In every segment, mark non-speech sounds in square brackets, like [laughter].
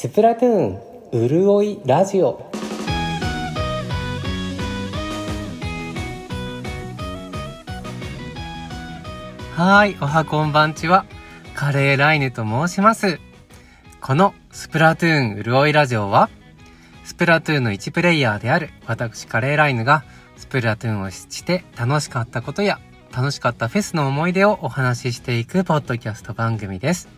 スプラトゥーンうるおいラジオ。はいおはこんばんちは。カレーライネと申します。このスプラトゥーンうるおいラジオはスプラトゥーンの1プレイヤーである私カレーライヌがスプラトゥーンをして楽しかったことや楽しかったフェスの思い出をお話ししていくポッドキャスト番組です。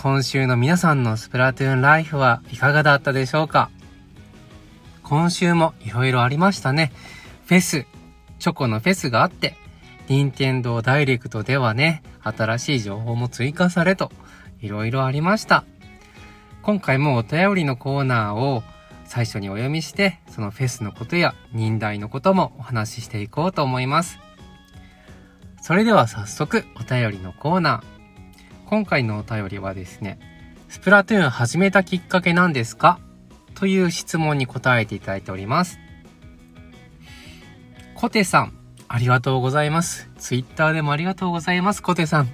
今週の皆さんのスプラトゥーンライフはいかがだったでしょうか？今週も色々ありましたね。フェス、チョコのフェスがあって、任天堂ダイレクトではね、新しい情報も追加されと、色々ありました。今回もお便りのコーナーを最初にお読みして、そのフェスのことや忍耐のこともお話ししていこうと思います。それでは早速お便りのコーナー。今回のお便りはですね、スプラトゥーン始めたきっかけなんですか？という質問に答えていただいております。コテさん、ありがとうございます。ツイッターでもありがとうございます、コテさん。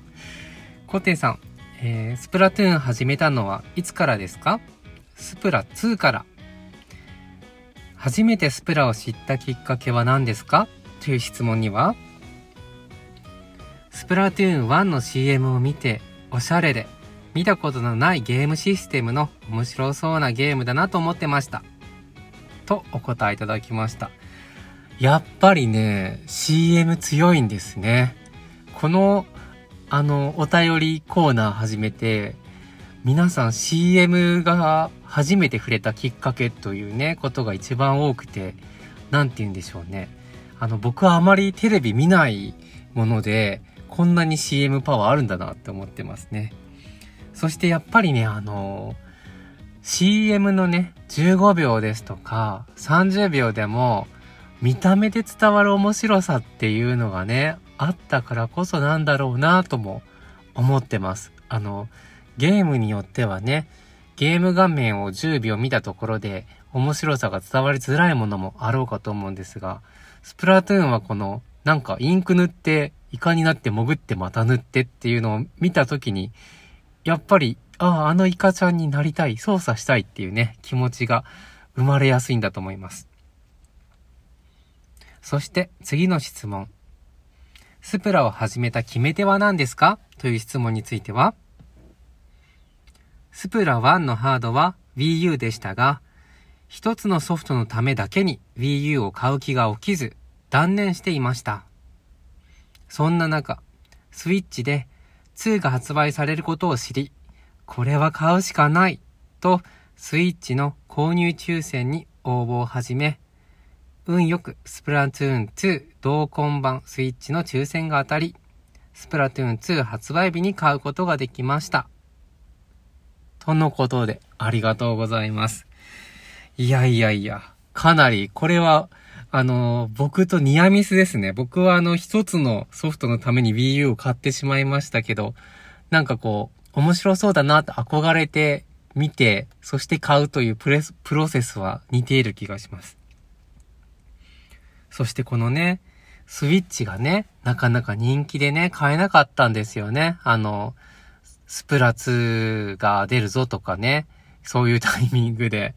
コテさん、えー、スプラトゥーン始めたのはいつからですか？スプラ2から。初めてスプラを知ったきっかけは何ですか？という質問には、スプラトゥーン1の CM を見て、おしゃれで、見たことのないゲームシステムの面白そうなゲームだなと思ってました。とお答えいただきました。やっぱりね、CM 強いんですね。この、あの、お便りコーナー始めて、皆さん CM が初めて触れたきっかけというね、ことが一番多くて、なんて言うんでしょうね。あの、僕はあまりテレビ見ないもので、こんなに CM パワーあるんだなって思ってますね。そしてやっぱりね、あの、CM のね、15秒ですとか、30秒でも、見た目で伝わる面白さっていうのがね、あったからこそなんだろうなとも思ってます。あの、ゲームによってはね、ゲーム画面を10秒見たところで面白さが伝わりづらいものもあろうかと思うんですが、スプラトゥーンはこのなんかインク塗ってイカになって潜ってまた塗ってっていうのを見たときに、やっぱり、ああ、あのイカちゃんになりたい、操作したいっていうね、気持ちが生まれやすいんだと思います。そして次の質問。スプラを始めた決め手は何ですか？という質問については、スプラ1のハードは Wii U でしたが、一つのソフトのためだけに Wii U を買う気が起きず、断念していました。そんな中、スイッチで2が発売されることを知り、これは買うしかないと、スイッチの購入抽選に応募を始め、運よくスプラトゥーン2同梱版スイッチの抽選が当たり、スプラトゥーン2発売日に買うことができました。とのことで、ありがとうございます。いやいやいや、かなり、これは、あの、僕とニアミスですね。僕はあの、一つのソフトのために Wii U を買ってしまいましたけど、なんかこう、面白そうだなと憧れて見て、そして買うというプレス、プロセスは似ている気がします。そしてこのね、スイッチがね、なかなか人気でね、買えなかったんですよね。あの、スプラ2が出るぞとかね、そういうタイミングで。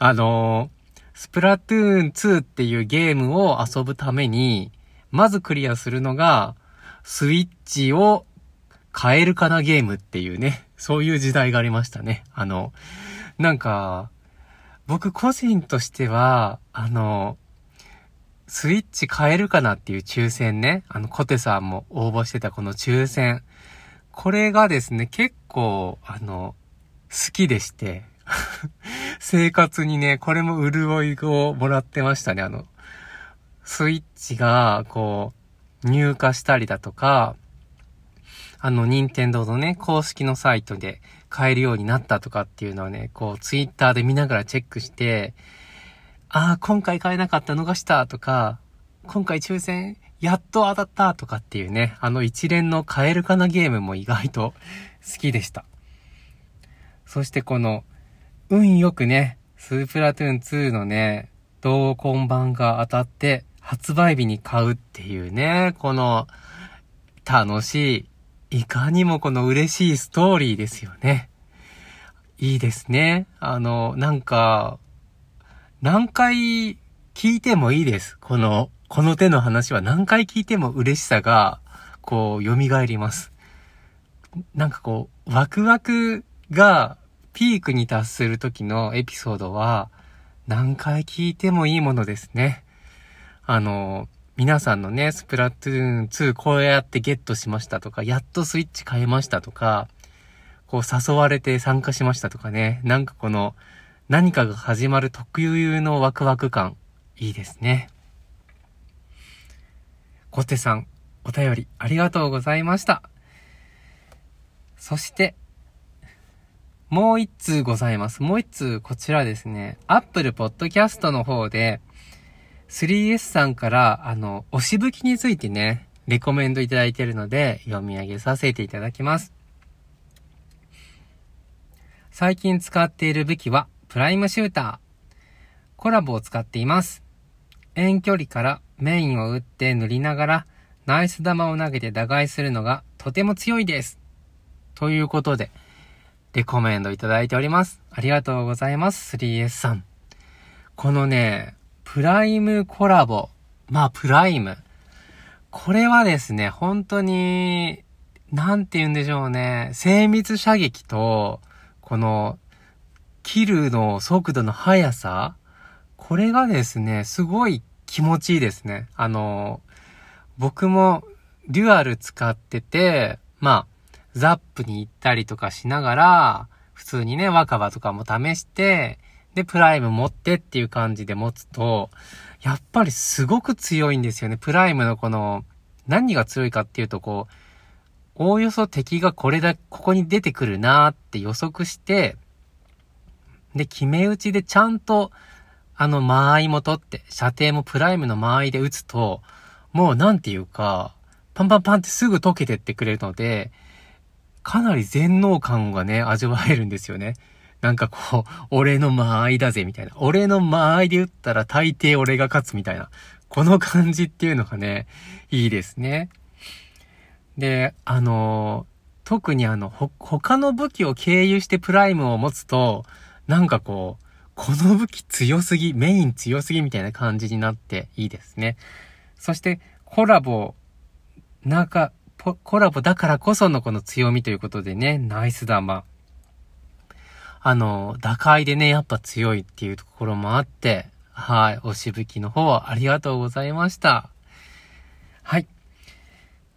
あの、スプラトゥーン2っていうゲームを遊ぶために、まずクリアするのが、スイッチを変えるかなゲームっていうね、そういう時代がありましたね。あの、なんか、僕個人としては、あの、スイッチ変えるかなっていう抽選ね、あの、コテさんも応募してたこの抽選。これがですね、結構、あの、好きでして、生活にね、これも潤いをもらってましたね。あの、スイッチが、こう、入荷したりだとか、あの、任天堂のね、公式のサイトで買えるようになったとかっていうのはね、こう、ツイッターで見ながらチェックして、ああ、今回買えなかった逃したとか、今回抽選やっと当たったとかっていうね、あの一連の買えるかなゲームも意外と好きでした。そしてこの、運よくね、スープラトゥーン2のね、同梱版が当たって、発売日に買うっていうね、この、楽しい、いかにもこの嬉しいストーリーですよね。いいですね。あの、なんか、何回聞いてもいいです。この、この手の話は何回聞いても嬉しさが、こう、蘇ります。なんかこう、ワクワクがピークに達する時のエピソードは、何回聞いてもいいものですね。あの、皆さんのね、スプラトゥーン2こうやってゲットしましたとか、やっとスイッチ変えましたとか、こう誘われて参加しましたとかね、なんかこの、何かが始まる特有のワクワク感、いいですね。コテさん、お便りありがとうございました。そして、もう一通ございます。もう一通、こちらですね、Apple Podcast の方で、3S さんから、あの、押し吹きについてね、レコメンドいただいているので、読み上げさせていただきます。最近使っている武器は、プライムシューター。コラボを使っています。遠距離からメインを打って塗りながら、ナイス玉を投げて打開するのがとても強いです。ということで、レコメンドいただいております。ありがとうございます、3S さん。このね、プライムコラボ。まあ、プライム。これはですね、本当に、なんて言うんでしょうね。精密射撃と、この、キルの速度の速さ。これがですね、すごい気持ちいいですね。あの、僕もデュアル使ってて、まあ、ザップに行ったりとかしながら、普通にね、若葉とかも試して、で、プライム持ってっていう感じで持つと、やっぱりすごく強いんですよね。プライムのこの、何が強いかっていうと、こう、おおよそ敵がこれだ、ここに出てくるなーって予測して、で、決め打ちでちゃんと、あの、間合いも取って、射程もプライムの間合いで撃つと、もうなんていうか、パンパンパンってすぐ溶けてってくれるので、かなり全能感がね、味わえるんですよね。なんかこう、俺の間合いだぜ、みたいな。俺の間合いで打ったら大抵俺が勝つみたいな。この感じっていうのがね、いいですね。で、あの特にあの、ほ、他の武器を経由してプライムを持つと、なんかこう、この武器強すぎ、メイン強すぎみたいな感じになっていいですね。そして、コラボ、なんか、コラボだからこそのこの強みということでね、ナイス玉。あの、打開でね、やっぱ強いっていうところもあって、はい、おしぶきの方ありがとうございました。はい。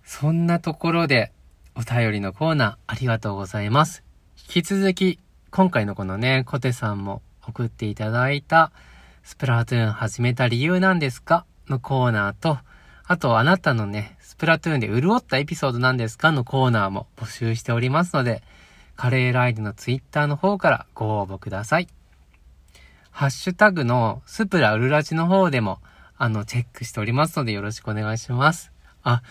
そんなところで、お便りのコーナーありがとうございます。引き続き、今回のこのね、コテさんも送っていただいた、スプラトゥーン始めた理由なんですか？のコーナーと、あとあなたのね、スプラトゥーンで潤ったエピソードなんですかのコーナーも募集しておりますので、カレーライドのツイッターの方からご応募ください。ハッシュタグのスプラウルラジの方でも、あの、チェックしておりますのでよろしくお願いします。あ、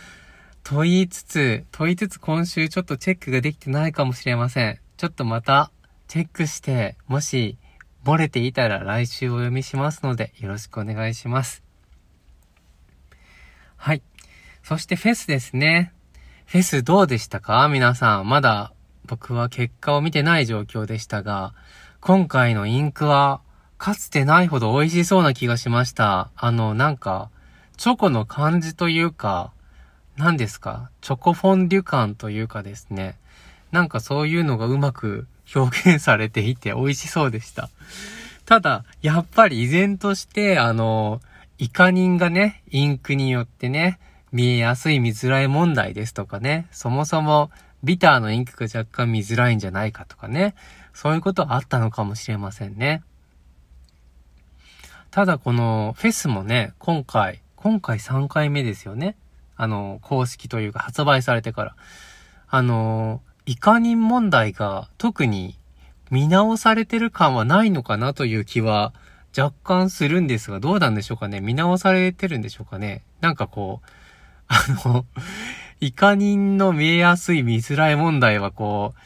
と言いつつ、問いつつ今週ちょっとチェックができてないかもしれません。ちょっとまた、チェックして、もし、漏れていたら来週お読みしますので、よろしくお願いします。はい。そしてフェスですね。フェスどうでしたか？皆さん。まだ僕は結果を見てない状況でしたが、今回のインクは、かつてないほど美味しそうな気がしました。あの、なんか、チョコの感じというか、何ですか？チョコフォンデュ感というかですね。なんかそういうのがうまく表現されていて美味しそうでした。ただ、やっぱり依然として、あの、イカ人がね、インクによってね、見えやすい見づらい問題ですとかね、そもそもビターのインクが若干見づらいんじゃないかとかね。そういうことあったのかもしれませんね。ただこのフェスもね、今回、今回3回目ですよね。あの、公式というか発売されてから。あの、イカ人問題が特に見直されてる感はないのかなという気は若干するんですが、どうなんでしょうかね見直されてるんでしょうかねなんかこう、[laughs] あの、イカ人の見えやすい見づらい問題はこう、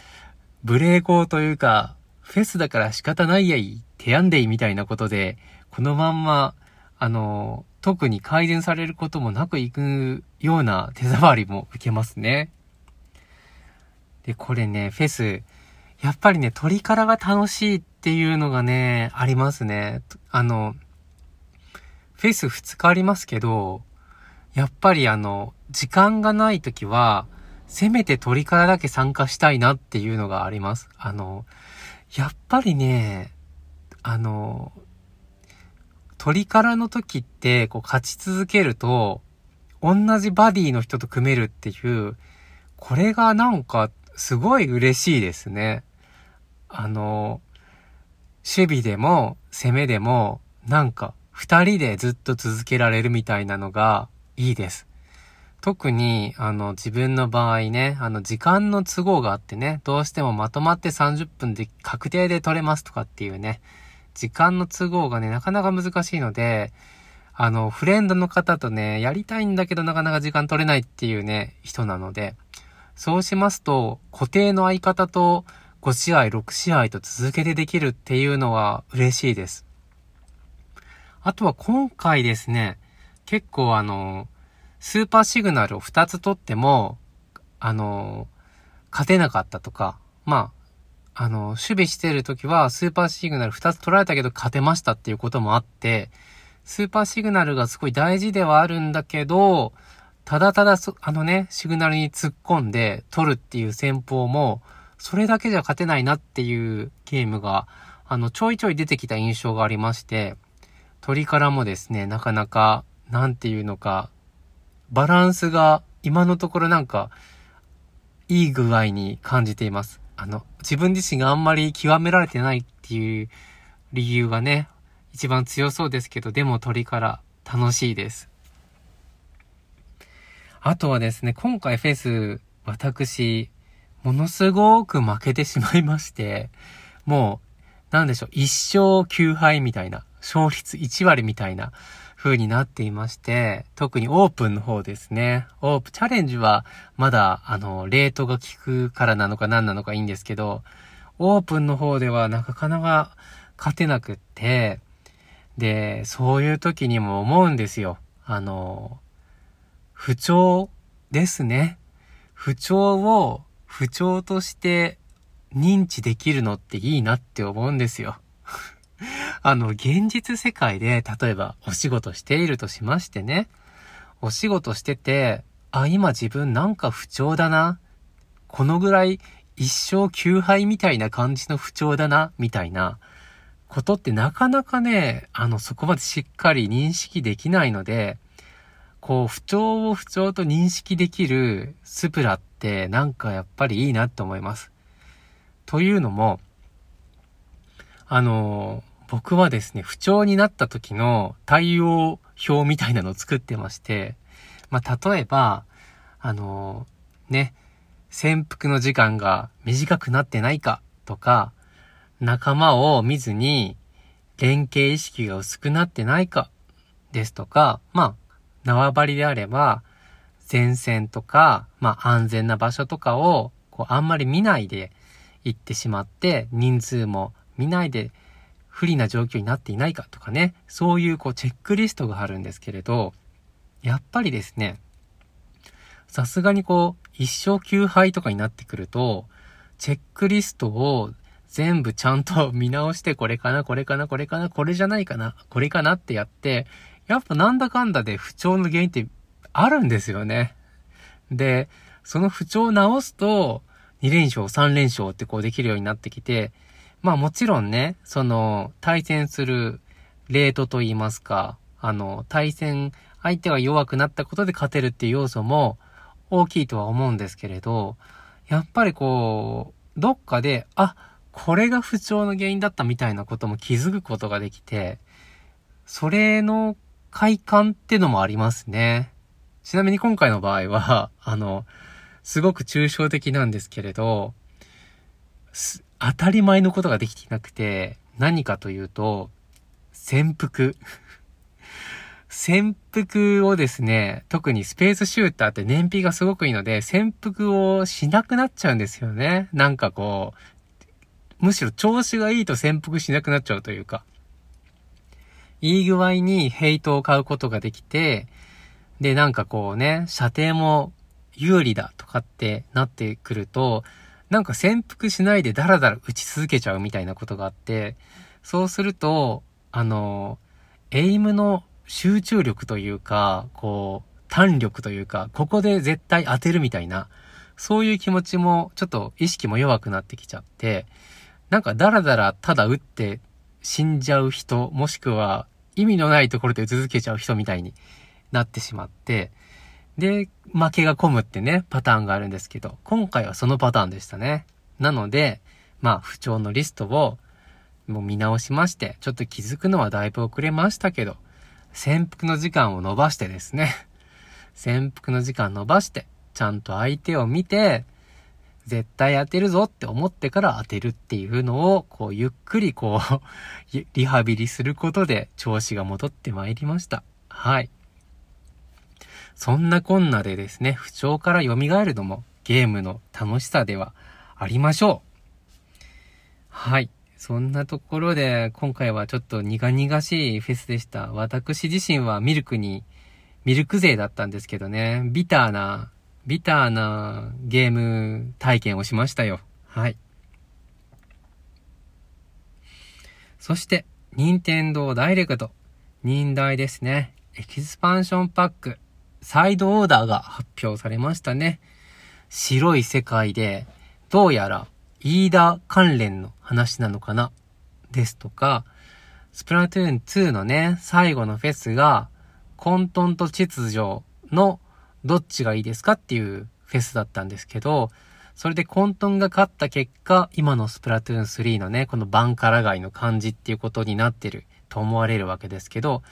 ブレーコーというか、フェスだから仕方ないやい、手やんでいみたいなことで、このまんま、あの、特に改善されることもなくいくような手触りも受けますね。で、これね、フェス、やっぱりね、鳥からが楽しいっっていうのがね、ありますね。あの、フェス2日ありますけど、やっぱりあの、時間がない時は、せめて鳥からだけ参加したいなっていうのがあります。あの、やっぱりね、あの、鳥からの時って、こう勝ち続けると、同じバディの人と組めるっていう、これがなんか、すごい嬉しいですね。あの、守備でも攻めでも、なんか、二人でずっと続けられるみたいなのがいいです。特に、あの、自分の場合ね、あの、時間の都合があってね、どうしてもまとまって30分で確定で取れますとかっていうね、時間の都合がね、なかなか難しいので、あの、フレンドの方とね、やりたいんだけどなかなか時間取れないっていうね、人なので、そうしますと、固定の相方と5試合、6試合と続けてできるっていうのは嬉しいです。あとは今回ですね、結構あの、スーパーシグナルを2つ取っても、あの、勝てなかったとか、まあ、あの、守備してる時はスーパーシグナル2つ取られたけど勝てましたっていうこともあって、スーパーシグナルがすごい大事ではあるんだけど、ただただあのね、シグナルに突っ込んで取るっていう戦法も、それだけじゃ勝てないなっていうゲームが、あの、ちょいちょい出てきた印象がありまして、鳥からもですね、なかなか、なんていうのか、バランスが今のところなんか、いい具合に感じています。あの、自分自身があんまり極められてないっていう理由がね、一番強そうですけど、でも鳥から楽しいです。あとはですね、今回フェス、私、ものすごく負けてしまいまして、もう、なんでしょう、一勝9敗みたいな、勝率1割みたいな風になっていまして、特にオープンの方ですね。オープン、チャレンジはまだ、あの、レートが効くからなのか何なのかいいんですけど、オープンの方ではなかなか勝てなくって、で、そういう時にも思うんですよ。あの、不調ですね。不調を不調として認知できるのっていいなって思うんですよ。[laughs] あの、現実世界で、例えばお仕事しているとしましてね、お仕事してて、あ、今自分なんか不調だな。このぐらい一生休杯みたいな感じの不調だな、みたいなことってなかなかね、あの、そこまでしっかり認識できないので、こう、不調を不調と認識できるスプラってなんかやっぱりいいなって思います。というのも、あの、僕はですね、不調になった時の対応表みたいなのを作ってまして、まあ、例えば、あの、ね、潜伏の時間が短くなってないかとか、仲間を見ずに連携意識が薄くなってないかですとか、まあ、縄張りであれば、前線とか、まあ安全な場所とかを、こうあんまり見ないで行ってしまって、人数も見ないで不利な状況になっていないかとかね、そういうこうチェックリストがあるんですけれど、やっぱりですね、さすがにこう、一生休杯とかになってくると、チェックリストを全部ちゃんと見直して、これかな、これかな、これかな、これじゃないかな、これかなってやって、やっぱなんだかんだで不調の原因ってあるんですよね。で、その不調を直すと、2連勝、3連勝ってこうできるようになってきて、まあもちろんね、その、対戦するレートと言いますか、あの、対戦、相手が弱くなったことで勝てるっていう要素も大きいとは思うんですけれど、やっぱりこう、どっかで、あ、これが不調の原因だったみたいなことも気づくことができて、それの快感ってのもありますね。ちなみに今回の場合は、[laughs] あの、すごく抽象的なんですけれど、当たり前のことができていなくて、何かというと、潜伏。[laughs] 潜伏をですね、特にスペースシューターって燃費がすごくいいので、潜伏をしなくなっちゃうんですよね。なんかこう、むしろ調子がいいと潜伏しなくなっちゃうというか。いい具合にヘイトを買うことができて、で、なんかこうね、射程も有利だとかってなってくると、なんか潜伏しないでダラダラ打ち続けちゃうみたいなことがあって、そうすると、あの、エイムの集中力というか、こう、弾力というか、ここで絶対当てるみたいな、そういう気持ちも、ちょっと意識も弱くなってきちゃって、なんかダラダラただ打って死んじゃう人、もしくは意味のないところで続けちゃう人みたいになってしまって、で、負けが込むってね、パターンがあるんですけど、今回はそのパターンでしたね。なので、まあ、不調のリストを、もう見直しまして、ちょっと気づくのはだいぶ遅れましたけど、潜伏の時間を伸ばしてですね、[laughs] 潜伏の時間伸ばして、ちゃんと相手を見て、絶対当てるぞって思ってから当てるっていうのを、こう、ゆっくりこう [laughs] リハビリすることで調子が戻ってまいりました。はい。そんなこんなでですね、不調から蘇るのもゲームの楽しさではありましょう。はい。そんなところで、今回はちょっと苦々しいフェスでした。私自身はミルクに、ミルク勢だったんですけどね、ビターな、ビターなゲーム体験をしましたよ。はい。そして、任天堂ダイレクト、忍耐ですね。エキスパンションパス。サイドオーダーが発表されましたね。白い世界で、どうやら、イーダ関連の話なのかな？ですとか、スプラトゥーン2のね、最後のフェスが、混沌と秩序のどっちがいいですかっていうフェスだったんですけど、それで混沌が勝った結果、今のスプラトゥーン3のね、このバンカラ街の感じっていうことになってると思われるわけですけど、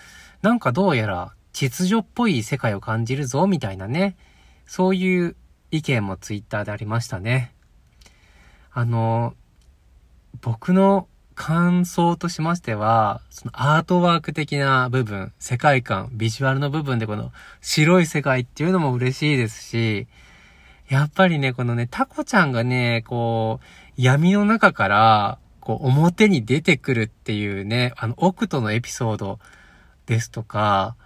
なんかどうやら秩序っぽい世界を感じるぞ、みたいなね。そういう意見もツイッターでありましたね。あの、僕の感想としましては、そのアートワーク的な部分、世界観、ビジュアルの部分でこの白い世界っていうのも嬉しいですし、やっぱりね、このね、タコちゃんがね、こう、闇の中から、こう、表に出てくるっていうね、あの、奥とのエピソードですとか、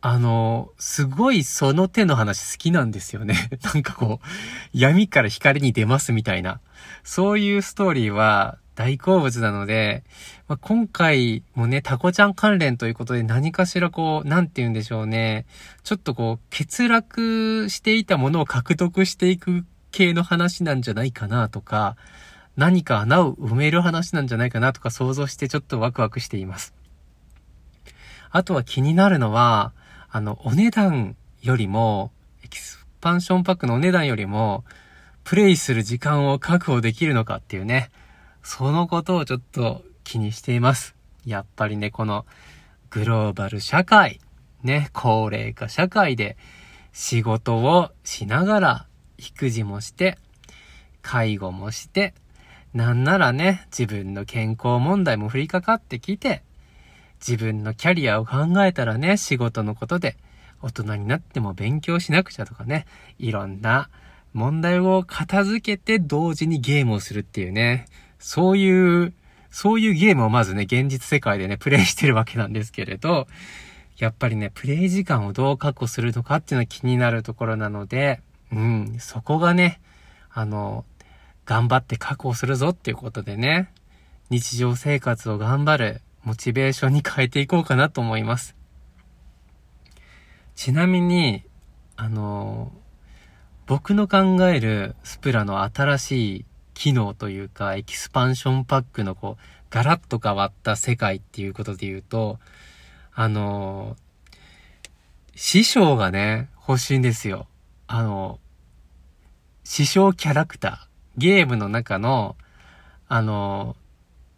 あの、すごいその手の話好きなんですよね。[laughs] なんかこう、闇から光に出ますみたいな。そういうストーリーは大好物なので、まあ、今回もね、タコちゃん関連ということで何かしらこう、なんて言うんでしょうね。ちょっとこう、欠落していたものを獲得していく系の話なんじゃないかなとか、何か穴を埋める話なんじゃないかなとか想像してちょっとワクワクしています。あとは気になるのは、あの、お値段よりも、エキスパンションパックのお値段よりも、プレイする時間を確保できるのかっていうね、そのことをちょっと気にしています。やっぱりね、このグローバル社会、ね、高齢化社会で仕事をしながら育児もして、介護もして、なんならね、自分の健康問題も降りかかってきて、自分のキャリアを考えたらね、仕事のことで、大人になっても勉強しなくちゃとかね、いろんな問題を片付けて同時にゲームをするっていうね、そういう、そういうゲームをまずね、現実世界でね、プレイしてるわけなんですけれど、やっぱりね、プレイ時間をどう確保するのかっていうのは気になるところなので、うん、そこがね、あの、頑張って確保するぞっていうことでね、日常生活を頑張るモチベーションに変えていこうかなと思います。ちなみに、あの、僕の考えるスプラの新しい機能というか、エキスパンションパックのこう、ガラッと変わった世界っていうことで言うと、あの、師匠がね、欲しいんですよ。あの、師匠キャラクター。ゲームの中の、あの、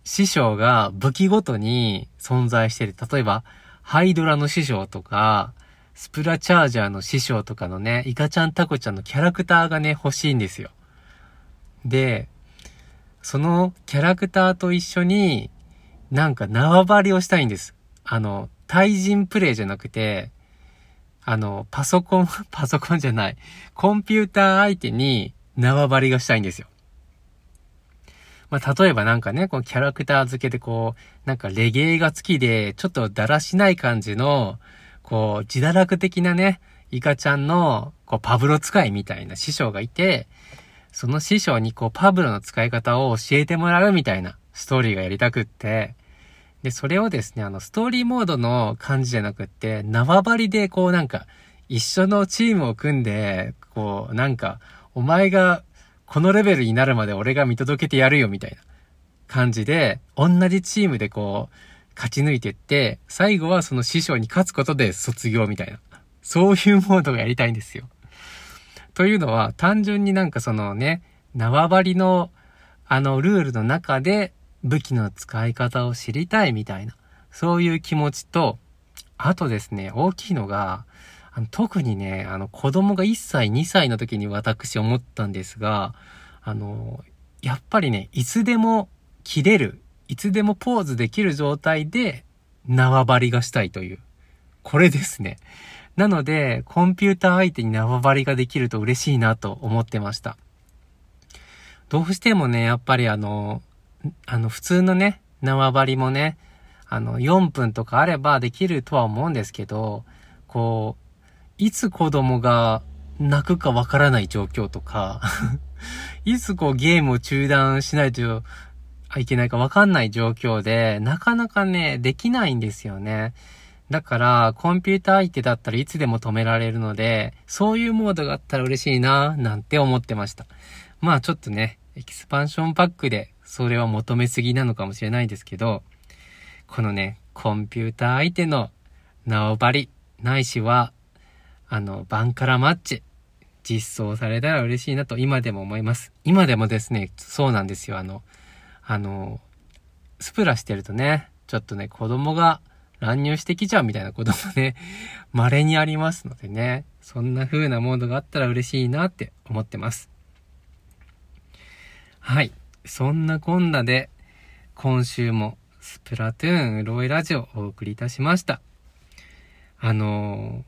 師匠が武器ごとに存在してて、例えば、ハイドラの師匠とか、スプラチャージャーの師匠とかのね、イカちゃんタコちゃんのキャラクターがね、欲しいんですよ。で、そのキャラクターと一緒に、なんか縄張りをしたいんです。あの、対人プレイじゃなくて、あの、パソコン、[laughs] パソコンじゃない、コンピューター相手に縄張りがしたいんですよ。まあ、例えばなんかね、このキャラクター付けでこう、なんかレゲエが好きで、ちょっとだらしない感じの、こう、自堕落的なね、イカちゃんの、こう、パブロ使いみたいな師匠がいて、その師匠にこう、パブロの使い方を教えてもらうみたいなストーリーがやりたくって、で、それをですね、あの、ストーリーモードの感じじゃなくって、縄張りでこうなんか、一緒のチームを組んで、こう、なんか、お前がこのレベルになるまで俺が見届けてやるよみたいな感じで、同じチームでこう、勝ち抜いてって、最後はその師匠に勝つことで卒業みたいな。そういうモードがやりたいんですよ。というのは、単純になんかそのね、縄張りの、あの、ルールの中で武器の使い方を知りたいみたいな、そういう気持ちと、あとですね、大きいのが、特にね、あの、子供が1歳、2歳の時に私思ったんですが、あの、やっぱりね、いつでも切れる、いつでもポーズできる状態で縄張りがしたいという。これですね。なので、コンピューター相手に縄張りができると嬉しいなと思ってました。どうしてもね、やっぱりあの、あの、普通のね、縄張りもね、あの、4分とかあればできるとは思うんですけど、こう、いつ子供が泣くかわからない状況とか [laughs] いつこうゲームを中断しないといけないかわかんない状況で、なかなかね、できないんですよね。だから、コンピューター相手だったらいつでも止められるので、そういうモードがあったら嬉しいな、なんて思ってました。まあちょっとね、エキスパンションパックでそれは求めすぎなのかもしれないですけど、このね、コンピューター相手の縄張り、ないしは、あの、バンカラマッチ、実装されたら嬉しいなと今でも思います。今でもですね、そうなんですよ。あの、あの、スプラしてるとね、ちょっとね、子供が乱入してきちゃうみたいなこともね、[laughs] 稀にありますのでね、そんな風なモードがあったら嬉しいなって思ってます。はい。そんなこんなで、今週もスプラトゥーンロイラジオをお送りいたしました。あの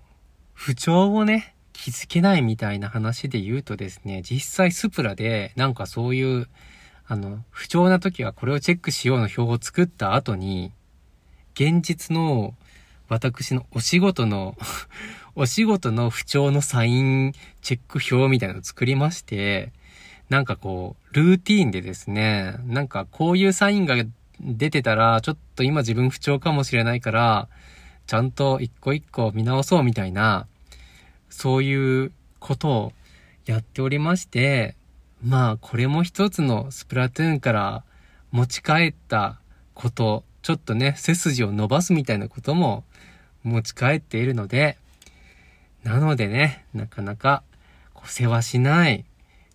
不調をね、気づけないみたいな話で言うとですね、実際スプラでなんかそういう、あの、不調な時はこれをチェックしようの表を作った後に、現実の私のお仕事の [laughs] お仕事の不調のサインチェック表みたいなのを作りまして、なんかこう、ルーティーンでですね、なんかこういうサインが出てたら、ちょっと今自分不調かもしれないから、ちゃんと一個一個見直そうみたいな、そういうことをやっておりまして、まあこれも一つのスプラトゥーンから持ち帰ったこと、ちょっとね、背筋を伸ばすみたいなことも持ち帰っているので、なのでね、なかなか、こう、世話しない、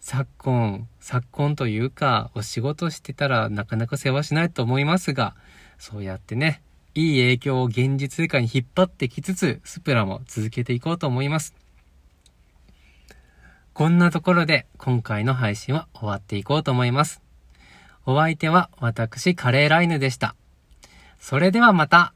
昨今、昨今というか、お仕事してたらなかなか世話しないと思いますが、そうやってね、いい影響を現実世界に引っ張ってきつつ、スプラも続けていこうと思います。こんなところで今回の配信は終わっていこうと思います。お相手は私カレーライヌでした。それではまた